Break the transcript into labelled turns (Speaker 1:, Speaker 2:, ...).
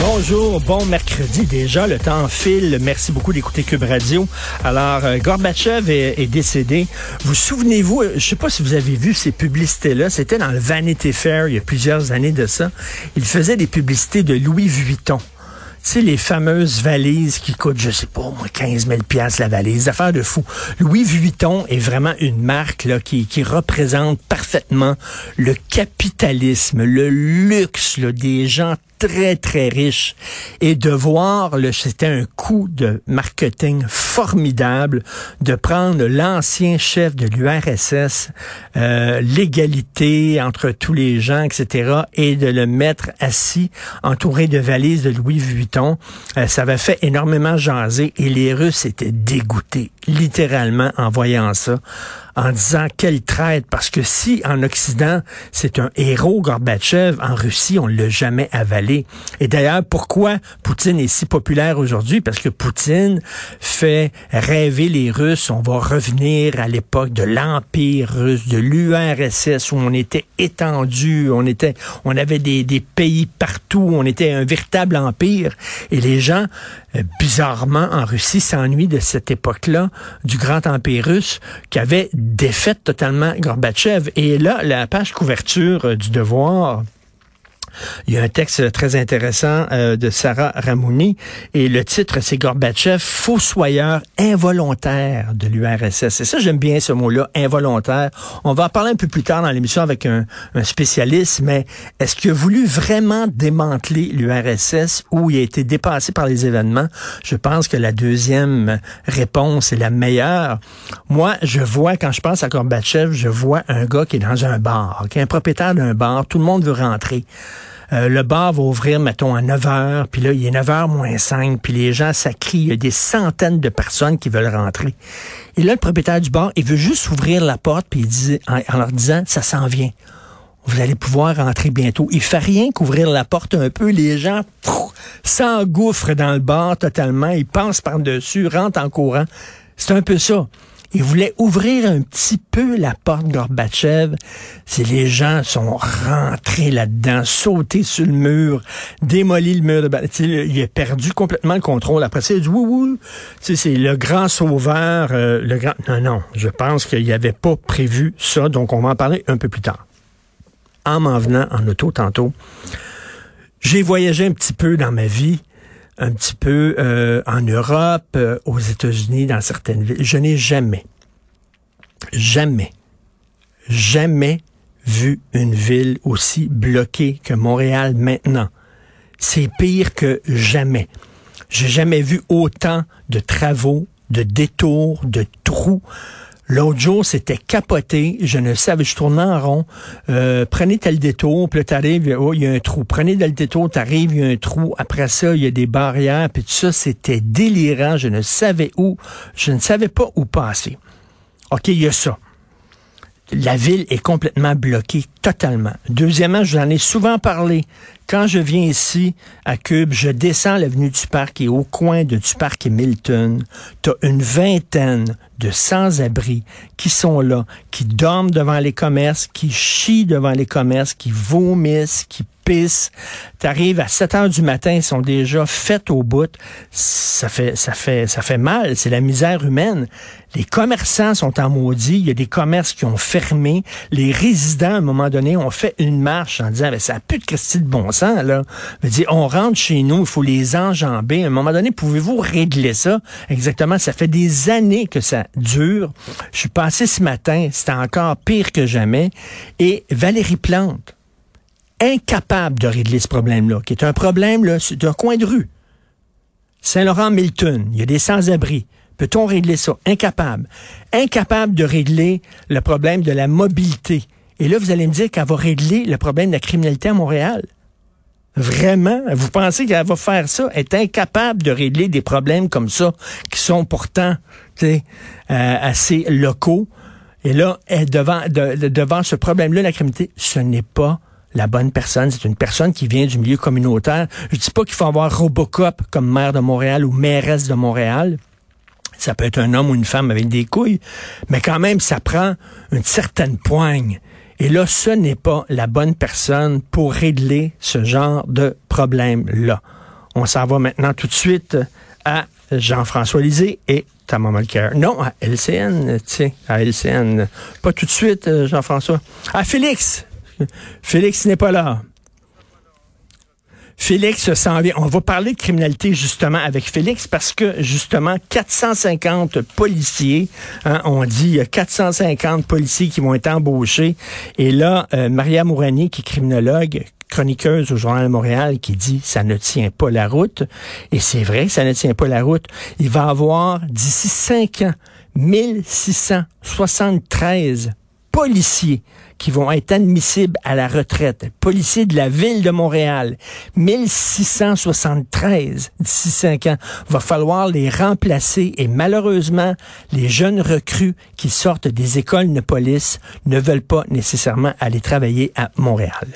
Speaker 1: Bonjour, bon mercredi déjà, le temps file. Merci beaucoup d'écouter Cube Radio. Alors, euh, Gorbatchev est, décédé. Vous souvenez-vous, euh, je sais pas si vous avez vu ces publicités-là, c'était dans le Vanity Fair il y a plusieurs années de ça. Il faisait des publicités de Louis Vuitton. Tu sais, les fameuses valises qui coûtent, je sais pas, moi, 15 000 piastres la valise, affaire de fou. Louis Vuitton est vraiment une marque là, qui, représente parfaitement le capitalisme, le luxe des gens très, très riches. Et de voir, c'était un coup de marketing formidable de prendre l'ancien chef de l'URSS, euh, l'égalité entre tous les gens, etc., et de le mettre assis, entouré de valises de Louis Vuitton. Euh, ça avait fait énormément jaser et les Russes étaient dégoûtés, littéralement, en voyant ça en disant quelle traite, parce que si en Occident c'est un héros Gorbatchev, en Russie on l'a jamais avalé. Et d'ailleurs, pourquoi Poutine est si populaire aujourd'hui? Parce que Poutine fait rêver les Russes. On va revenir à l'époque de l'empire russe, de l'URSS où on était étendu, on était, on avait des, des pays partout, on était un véritable empire. Et les gens, euh, bizarrement en Russie, s'ennuient de cette époque-là du grand empire russe qui avait défait totalement Gorbatchev. Et là, la page couverture euh, du Devoir, il y a un texte très intéressant euh, de Sarah Ramouni et le titre c'est Gorbatchev, fossoyeur involontaire de l'URSS. Et ça, j'aime bien ce mot-là, involontaire. On va en parler un peu plus tard dans l'émission avec un, un spécialiste, mais est-ce qu'il a voulu vraiment démanteler l'URSS ou il a été dépassé par les événements? Je pense que la deuxième réponse est la meilleure. Moi, je vois, quand je pense à Gorbatchev, je vois un gars qui est dans un bar, qui est un propriétaire d'un bar, tout le monde veut rentrer. Euh, le bar va ouvrir, mettons, à 9 heures, puis là, il est 9 heures moins 5, puis les gens, ça crie, il y a des centaines de personnes qui veulent rentrer. Et là, le propriétaire du bar, il veut juste ouvrir la porte, puis il dit, en, leur disant, ça s'en vient. Vous allez pouvoir rentrer bientôt. Il fait rien qu'ouvrir la porte un peu. Les gens s'engouffrent dans le bar totalement. Ils passent par-dessus, rentrent en courant. C'est un peu ça. Il voulait ouvrir un petit peu la porte Gorbatchev. Si les gens sont rentrés là-dedans, sautés sur le mur, démoli le mur de Il a perdu complètement le contrôle. Après ça, il a dit oui, oui. C'est le grand sauveur. euh, le grand... Non, non. Je pense qu'il n'avait pas prévu ça. Donc, on va en parler un peu plus tard. En m'en venant en auto tantôt, j'ai voyagé un petit peu dans ma vie un petit peu euh, en Europe, euh, aux États-Unis, dans certaines villes. Je n'ai jamais, jamais, jamais vu une ville aussi bloquée que Montréal maintenant. C'est pire que jamais. J'ai jamais vu autant de travaux, de détours, de trous. L'autre jour, c'était capoté. Je ne savais, je tournais en rond. Euh, prenez tel détour, puis là, t'arrives, oh, il y a un trou. Prenez tel détour, t'arrives, il y a un trou. Après ça, il y a des barrières, puis tout ça, c'était délirant. Je ne savais où, je ne savais pas où passer. OK, il y a ça. La ville est complètement bloquée, totalement. Deuxièmement, je vous en ai souvent parlé. Quand je viens ici, à Cube, je descends l'avenue du Parc et au coin de du Parc et Milton, tu as une vingtaine de sans-abri qui sont là, qui dorment devant les commerces, qui chient devant les commerces, qui vomissent, qui T'arrives à 7 heures du matin, ils sont déjà faits au bout. Ça fait, ça fait, ça fait mal. C'est la misère humaine. Les commerçants sont en maudit. Il y a des commerces qui ont fermé. Les résidents, à un moment donné, ont fait une marche en disant, Ben, ça n'a plus de Christie de bon sens, là. Dire, on rentre chez nous, il faut les enjamber. À un moment donné, pouvez-vous régler ça? Exactement. Ça fait des années que ça dure. Je suis passé ce matin. C'était encore pire que jamais. Et Valérie Plante, incapable de régler ce problème-là, qui est un problème là, c'est un coin de rue. Saint-Laurent-Milton, il y a des sans-abri. Peut-on régler ça? Incapable. Incapable de régler le problème de la mobilité. Et là, vous allez me dire qu'elle va régler le problème de la criminalité à Montréal. Vraiment? Vous pensez qu'elle va faire ça? Est incapable de régler des problèmes comme ça, qui sont pourtant euh, assez locaux. Et là, elle, devant, devant ce problème-là, la criminalité, ce n'est pas la bonne personne. C'est une personne qui vient du milieu communautaire. Je dis pas qu'il faut avoir Robocop comme maire de Montréal ou mairesse de Montréal. Ça peut être un homme ou une femme avec des couilles, mais quand même, ça prend une certaine poigne. Et là, ce n'est pas la bonne personne pour régler ce genre de problème-là. On s'en va maintenant tout de suite à Jean-François Lisée et Thomas Mulcair. Non, à LCN, tiens, à LCN. Pas tout de suite, euh, Jean-François. À Félix. Félix n'est pas là. Félix s'en vient. On va parler de criminalité justement avec Félix parce que justement 450 policiers, hein, on dit 450 policiers qui vont être embauchés. Et là, euh, Maria Mourani, qui est criminologue, chroniqueuse au Journal de Montréal qui dit ça ne tient pas la route. Et c'est vrai, ça ne tient pas la route. Il va avoir d'ici cinq ans 1673 policiers qui vont être admissibles à la retraite. Policiers de la ville de Montréal. 1673 d'ici cinq ans. Va falloir les remplacer et malheureusement, les jeunes recrues qui sortent des écoles de police ne veulent pas nécessairement aller travailler à Montréal.